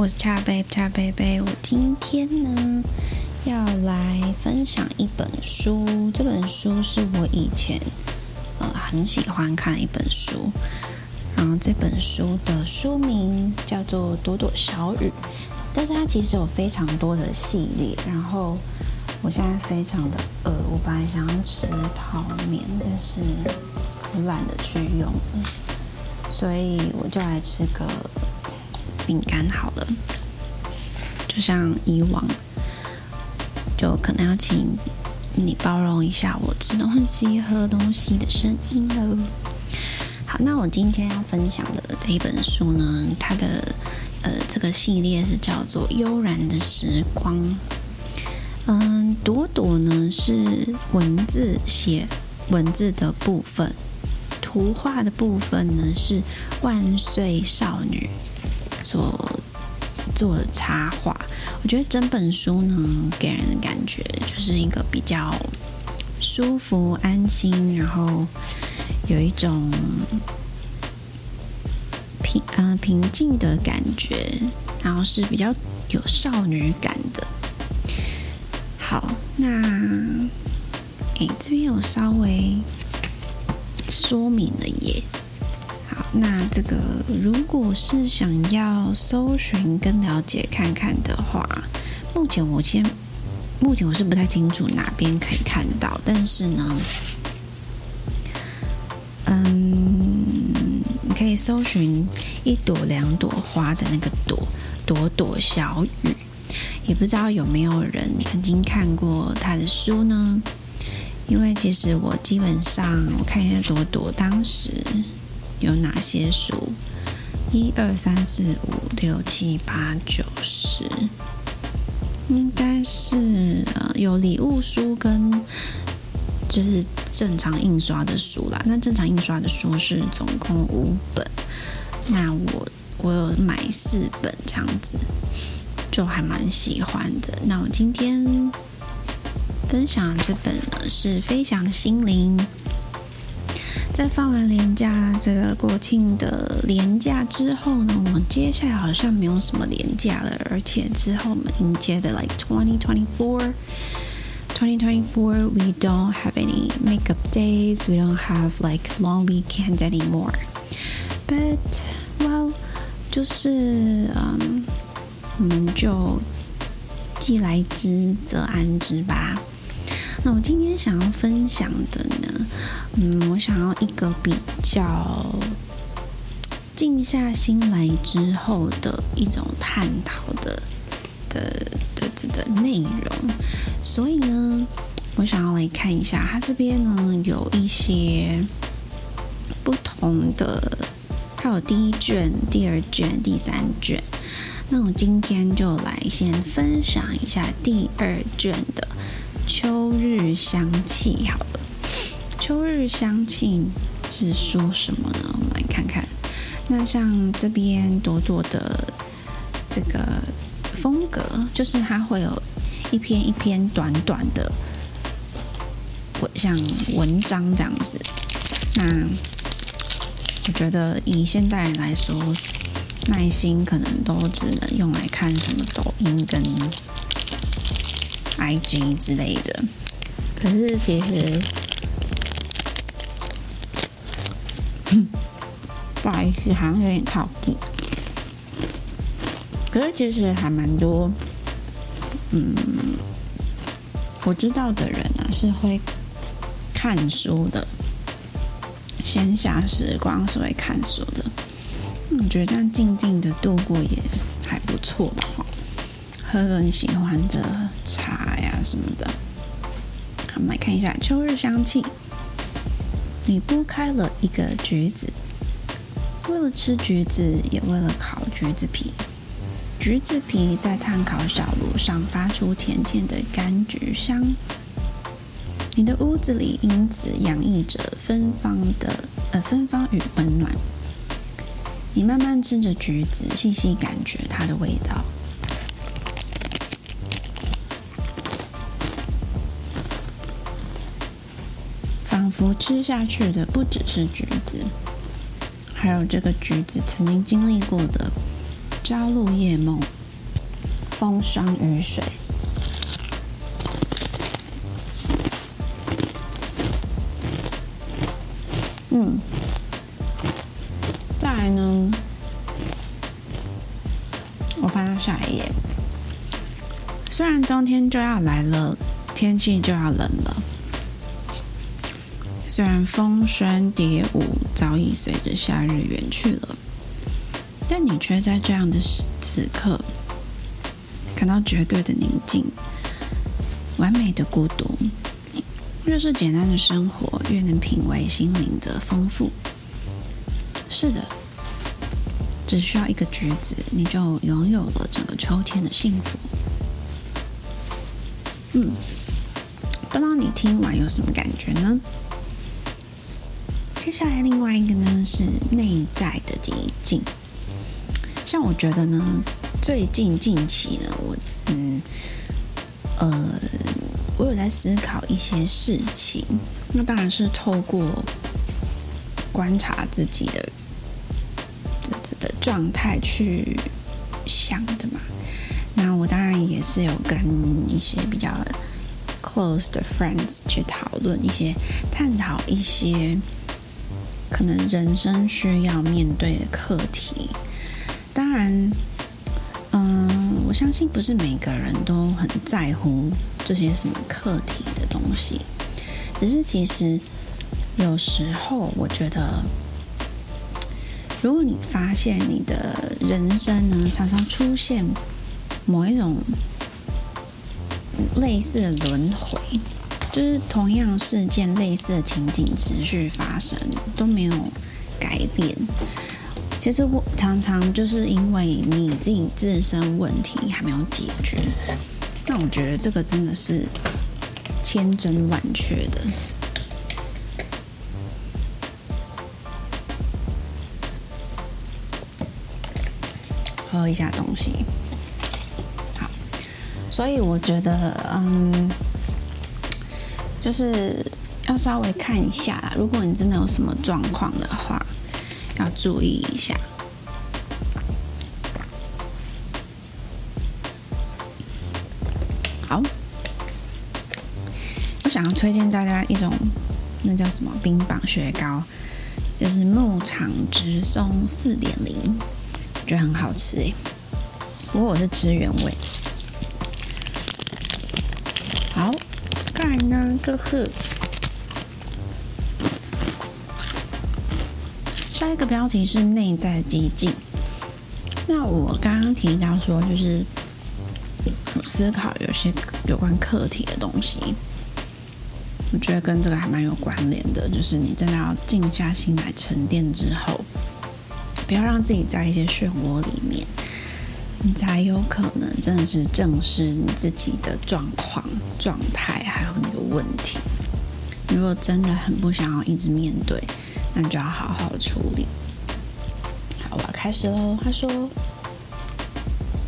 我是恰贝恰贝贝，我今天呢要来分享一本书，这本书是我以前呃很喜欢看一本书，然后这本书的书名叫做《朵朵小雨》，但是它其实有非常多的系列，然后我现在非常的饿，我本来想要吃泡面，但是我懒得去用。所以我就来吃个饼干好了，就像以往，就可能要请你包容一下我吃东西、喝东西的声音喽。好，那我今天要分享的这一本书呢，它的呃这个系列是叫做《悠然的时光》。嗯，朵朵呢是文字写文字的部分。图画的部分呢，是万岁少女所做插画。我觉得整本书呢，给人的感觉就是一个比较舒服、安心，然后有一种平嗯、呃、平静的感觉，然后是比较有少女感的。好，那诶，这边有稍微。说明了耶。那这个如果是想要搜寻跟了解看看的话，目前我先，目前我是不太清楚哪边可以看到，但是呢，嗯，你可以搜寻一朵两朵花的那个朵，朵朵小雨，也不知道有没有人曾经看过他的书呢？因为其实我基本上我看一下朵朵当时有哪些书，一二三四五六七八九十，应该是有礼物书跟就是正常印刷的书啦。那正常印刷的书是总共五本，那我我有买四本这样子，就还蛮喜欢的。那我今天。分享这本呢是《飞翔的心灵》。在放完年假这个国庆的年假之后呢，我们接下来好像没有什么年假了，而且之后我们迎接的 like twenty twenty four twenty twenty four we don't have any makeup days, we don't have like long weekend anymore. But well，就是嗯，我们就既来之则安之吧。那我今天想要分享的呢，嗯，我想要一个比较静下心来之后的一种探讨的的的的的内容，所以呢，我想要来看一下，它这边呢有一些不同的，它有第一卷、第二卷、第三卷，那我今天就来先分享一下第二卷的。秋日香气，好，秋日香气是说什么呢？我们来看看。那像这边朵朵的这个风格，就是它会有一篇一篇短短的文，像文章这样子。那我觉得以现代人来说，耐心可能都只能用来看什么抖音跟。IG 之类的，可是其实，不好意思，好像有点靠近。可是其实还蛮多，嗯，我知道的人啊是会看书的，闲暇时光是会看书的。我觉得这样静静的度过也还不错吧。喝个你喜欢的茶呀什么的。好，我们来看一下秋日香气。你剥开了一个橘子，为了吃橘子，也为了烤橘子皮。橘子皮在炭烤小炉上发出甜甜的柑橘香。你的屋子里因此洋溢着芬芳的呃芬芳与温暖。你慢慢吃着橘子，细细感觉它的味道。我吃下去的不只是橘子，还有这个橘子曾经经历过的朝露夜梦、风霜雨水。嗯，再来呢，我翻到下一页。虽然冬天就要来了，天气就要冷了。虽然风霜蝶舞早已随着夏日远去了，但你却在这样的此刻感到绝对的宁静，完美的孤独。越是简单的生活，越能品味心灵的丰富。是的，只需要一个橘子，你就拥有了整个秋天的幸福。嗯，不知道你听完有什么感觉呢？接下来另外一个呢是内在的寂静。像我觉得呢，最近近期呢，我嗯呃，我有在思考一些事情。那当然是透过观察自己的的的的状态去想的嘛。那我当然也是有跟一些比较 close 的 friends 去讨论一些、探讨一些。可能人生需要面对的课题，当然，嗯，我相信不是每个人都很在乎这些什么课题的东西，只是其实有时候我觉得，如果你发现你的人生呢，常常出现某一种类似的轮回。就是同样事件，类似的情景持续发生，都没有改变。其实我常常就是因为你自己自身问题还没有解决，那我觉得这个真的是千真万确的。喝一下东西，好，所以我觉得，嗯。就是要稍微看一下啦，如果你真的有什么状况的话，要注意一下。好，我想要推荐大家一种，那叫什么冰棒雪糕，就是牧场直送四点零，我觉得很好吃诶。不过我是吃原味。呵呵。下一个标题是内在激进。那我刚刚提到说，就是思考有些有关课题的东西，我觉得跟这个还蛮有关联的。就是你真的要静下心来沉淀之后，不要让自己在一些漩涡里面。你才有可能真的是正视你自己的状况、状态，还有你的问题。如果真的很不想要一直面对，那你就要好好处理。好，我要开始喽。他说：“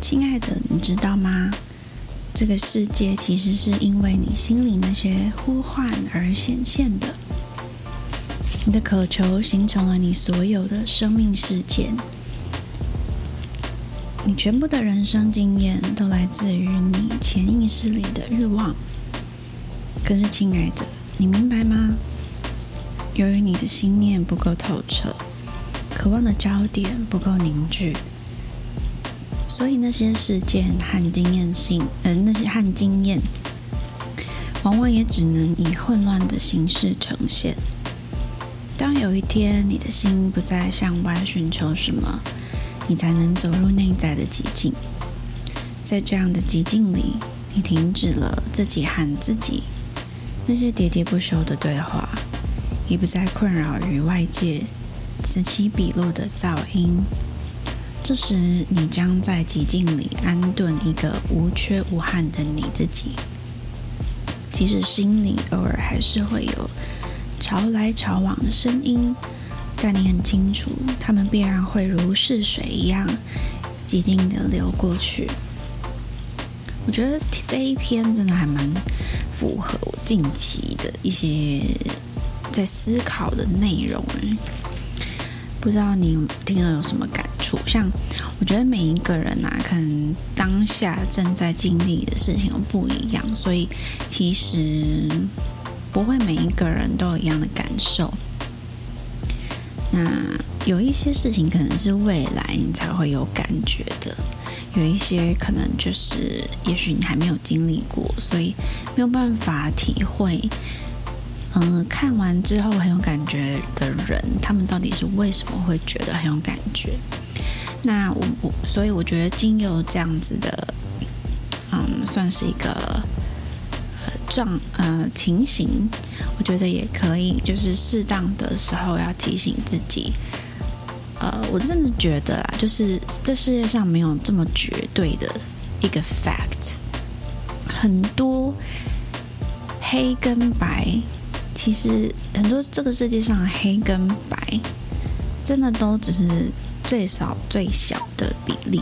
亲爱的，你知道吗？这个世界其实是因为你心里那些呼唤而显现的。你的渴求形成了你所有的生命事件。”你全部的人生经验都来自于你潜意识里的欲望。可是，亲爱的，你明白吗？由于你的心念不够透彻，渴望的焦点不够凝聚，所以那些事件和经验性，呃，那些和经验，往往也只能以混乱的形式呈现。当有一天你的心不再向外寻求什么，你才能走入内在的寂静，在这样的寂静里，你停止了自己和自己那些喋喋不休的对话，也不再困扰于外界此起彼落的噪音。这时，你将在寂静里安顿一个无缺无憾的你自己，即使心里偶尔还是会有潮来潮往的声音。但你很清楚，他们必然会如逝水一样寂静的流过去。我觉得这一篇真的还蛮符合我近期的一些在思考的内容。哎，不知道你听了有什么感触。像我觉得每一个人啊，可能当下正在经历的事情都不一样，所以其实不会每一个人都有一样的感受。那有一些事情可能是未来你才会有感觉的，有一些可能就是也许你还没有经历过，所以没有办法体会。嗯、看完之后很有感觉的人，他们到底是为什么会觉得很有感觉？那我我所以我觉得经由这样子的，嗯，算是一个状呃情形，我觉得也可以，就是适当的时候要提醒自己。呃，我真的觉得啊，就是这世界上没有这么绝对的一个 fact，很多黑跟白。其实很多这个世界上黑跟白，真的都只是最少最小的比例，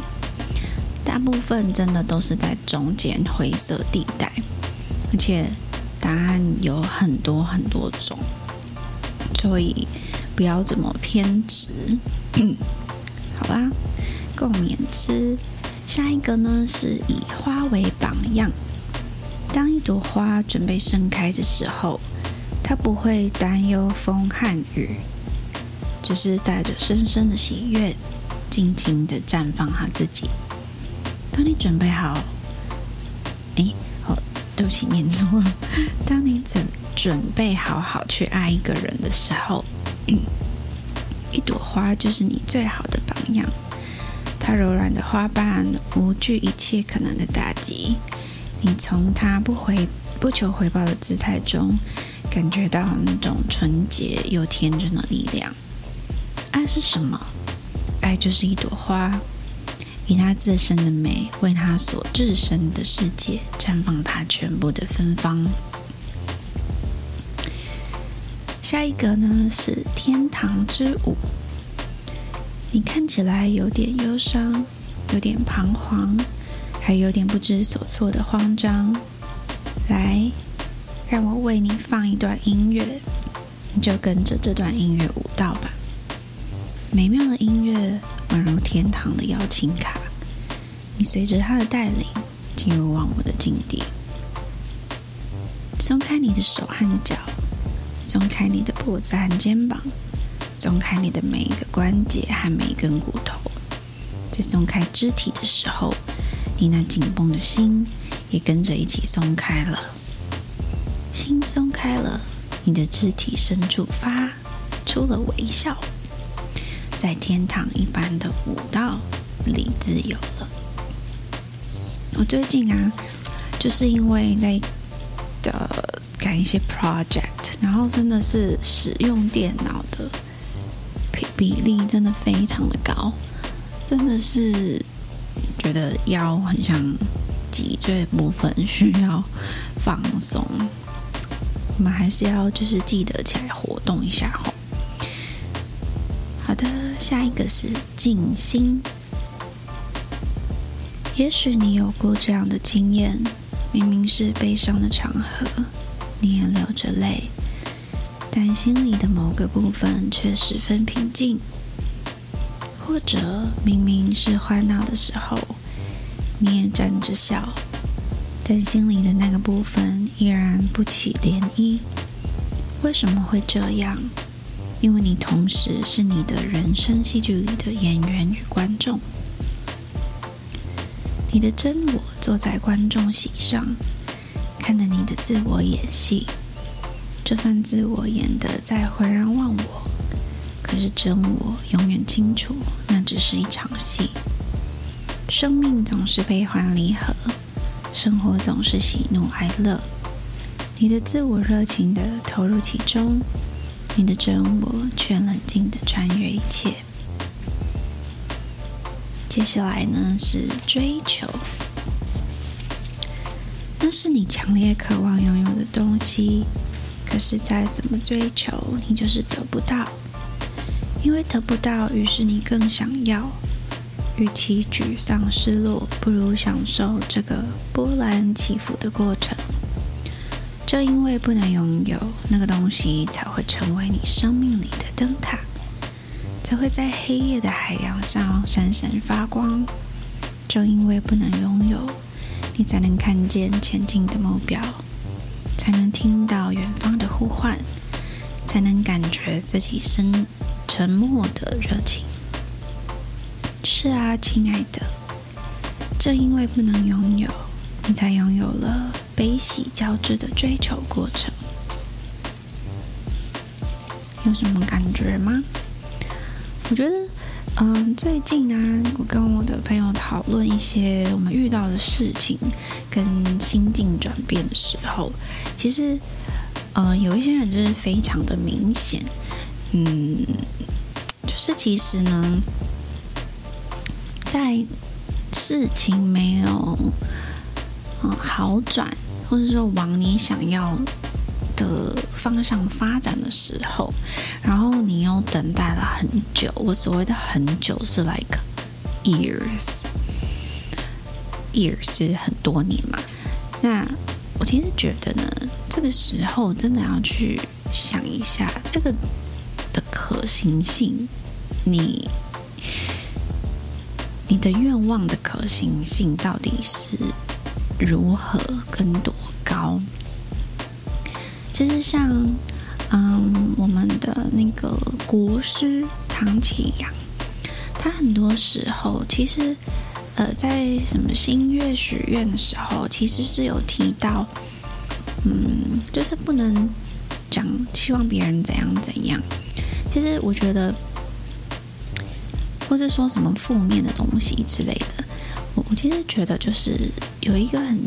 大部分真的都是在中间灰色地带，而且答案有很多很多种，所以不要这么偏执。好啦，共勉之。下一个呢，是以花为榜样，当一朵花准备盛开的时候。它不会担忧风和雨，只是带着深深的喜悦，尽情的绽放它自己。当你准备好，哎，对不起，念错了。当你准准备好好去爱一个人的时候，一朵花就是你最好的榜样。它柔软的花瓣，无惧一切可能的打击。你从它不回不求回报的姿态中。感觉到那种纯洁又天真的力量。爱是什么？爱就是一朵花，以它自身的美，为它所置身的世界绽放它全部的芬芳。下一个呢，是天堂之舞。你看起来有点忧伤，有点彷徨，还有点不知所措的慌张。来。让我为你放一段音乐，你就跟着这段音乐舞蹈吧。美妙的音乐宛如天堂的邀请卡，你随着它的带领进入忘我的境地。松开你的手和脚，松开你的脖子和肩膀，松开你的每一个关节和每一根骨头。在松开肢体的时候，你那紧绷的心也跟着一起松开了。心松开了，你的肢体深处发出了微笑，在天堂一般的舞蹈里自由了。我最近啊，就是因为在的赶一些 project，然后真的是使用电脑的比比例真的非常的高，真的是觉得腰很像脊椎部分需要放松。我们还是要就是记得起来活动一下吼。下一个是静心。也许你有过这样的经验：明明是悲伤的场合，你也流着泪，但心里的某个部分却十分平静；或者明明是欢闹的时候，你也站着笑。但心里的那个部分依然不起涟漪，为什么会这样？因为你同时是你的人生戏剧里的演员与观众。你的真我坐在观众席上，看着你的自我演戏。就算自我演得再浑然忘我，可是真我永远清楚，那只是一场戏。生命总是悲欢离合。生活总是喜怒哀乐，你的自我热情地投入其中，你的真我却冷静地穿越一切。接下来呢，是追求，那是你强烈渴望拥有的东西，可是再怎么追求，你就是得不到，因为得不到，于是你更想要。与其沮丧失落，不如享受这个波澜起伏的过程。正因为不能拥有那个东西，才会成为你生命里的灯塔，才会在黑夜的海洋上闪闪发光。正因为不能拥有，你才能看见前进的目标，才能听到远方的呼唤，才能感觉自己深沉默的热情。是啊，亲爱的，正因为不能拥有，你才拥有了悲喜交织的追求过程。有什么感觉吗？我觉得，嗯，最近啊，我跟我的朋友讨论一些我们遇到的事情跟心境转变的时候，其实，嗯，有一些人就是非常的明显，嗯，就是其实呢。在事情没有好转，或者说往你想要的方向发展的时候，然后你又等待了很久。我所谓的很久是 like years，years 就是很多年嘛。那我其实觉得呢，这个时候真的要去想一下这个的可行性，你。你的愿望的可行性到底是如何跟多高？其实像，嗯，我们的那个国师唐启阳，他很多时候其实，呃，在什么新月许愿的时候，其实是有提到，嗯，就是不能讲希望别人怎样怎样。其实我觉得。或是说什么负面的东西之类的，我我其实觉得就是有一个很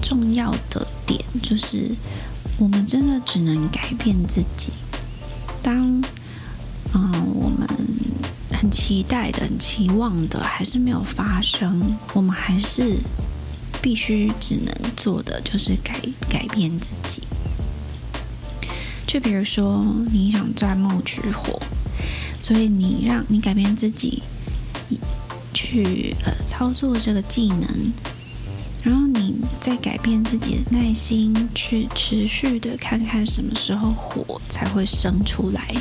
重要的点，就是我们真的只能改变自己。当嗯我们很期待的、很期望的还是没有发生，我们还是必须只能做的就是改改变自己。就比如说你想钻木取火。所以你让你改变自己，去呃操作这个技能，然后你再改变自己的耐心，去持续的看看什么时候火才会生出来。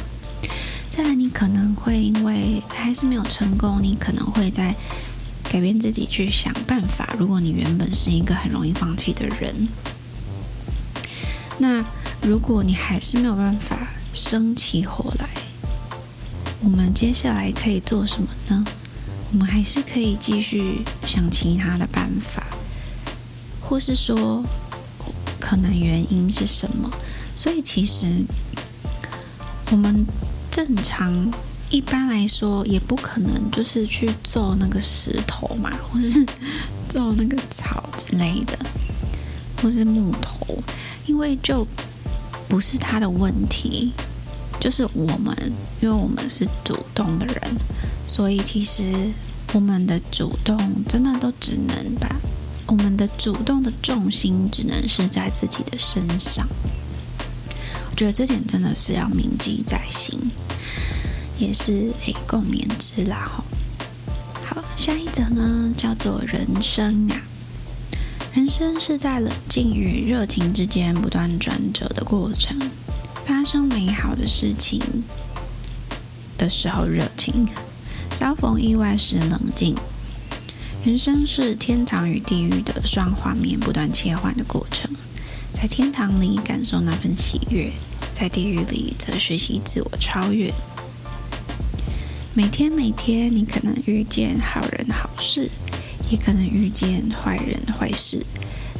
再来，你可能会因为还是没有成功，你可能会在改变自己去想办法。如果你原本是一个很容易放弃的人，那如果你还是没有办法生起火来。我们接下来可以做什么呢？我们还是可以继续想其他的办法，或是说，可能原因是什么？所以其实我们正常一般来说也不可能就是去揍那个石头嘛，或是揍那个草之类的，或是木头，因为就不是他的问题。就是我们，因为我们是主动的人，所以其实我们的主动真的都只能把我们的主动的重心只能是在自己的身上。我觉得这点真的是要铭记在心，也是诶共勉之啦吼。好，下一则呢叫做人生啊，人生是在冷静与热情之间不断转折的过程。发生美好的事情的时候，热情；遭逢意外时，冷静。人生是天堂与地狱的双画面不断切换的过程。在天堂里感受那份喜悦，在地狱里则学习自我超越。每天每天，你可能遇见好人好事，也可能遇见坏人坏事，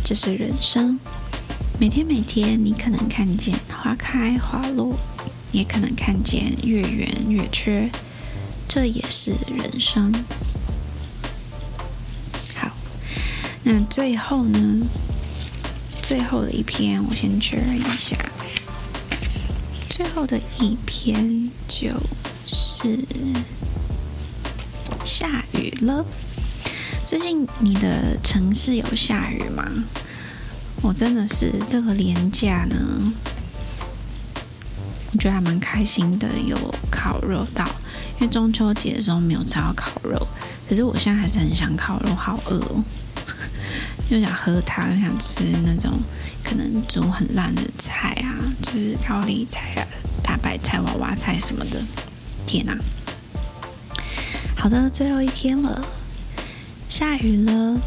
这是人生。每天每天，你可能看见花开花落，也可能看见月圆月缺，这也是人生。那最后呢？最后的一篇，我先确认一下。最后的一篇就是下雨了。最近你的城市有下雨吗？我真的是这个连假呢，我觉得还蛮开心的，有烤肉到。因为中秋节的时候没有吃到烤肉，可是我现在还是很想烤肉，好饿哦，又想喝汤，又想吃那种可能煮很烂的菜啊，就是高丽菜啊、大白菜、娃娃菜什么的。天哪！好的，最后一篇了，下雨了，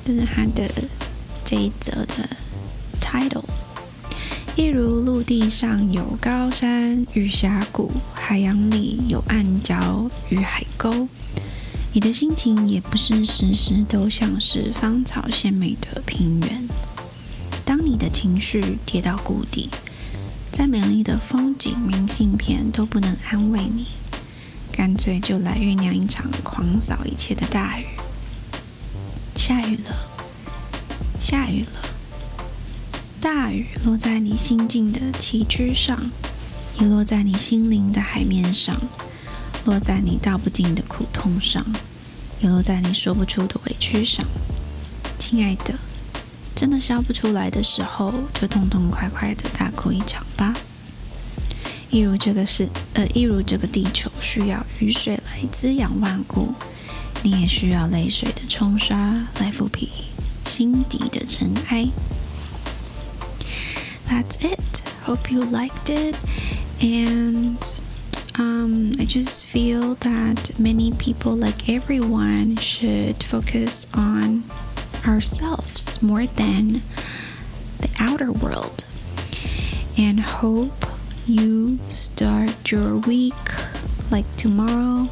就是它的这一则的 title。一如陆地上有高山与峡谷，海洋里有暗礁与海沟，你的心情也不是时时都像是芳草鲜美的平原。当你的情绪跌到谷底，再美丽的风景明信片都不能安慰你，干脆就来酝酿一场狂扫一切的大雨。下雨了，下雨了。大雨落在你心境的崎岖上，也落在你心灵的海面上，落在你道不尽的苦痛上，也落在你说不出的委屈上。亲爱的，真的笑不出来的时候，就痛痛快快的大哭一场吧。一如这个是，呃，一如这个地球需要雨水来滋养万物，你也需要泪水的冲刷来抚平心底的尘埃。that's it. Hope you liked it. And um, I just feel that many people, like everyone, should focus on ourselves more than the outer world. And hope you start your week like tomorrow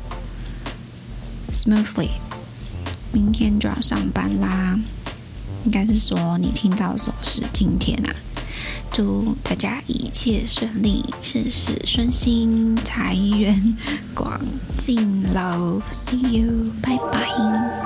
smoothly. 明天就要上班啦，应该是说你听到的时候是今天啊。 祝大家一切顺利，事事顺心，财源广进喽！See you，拜拜。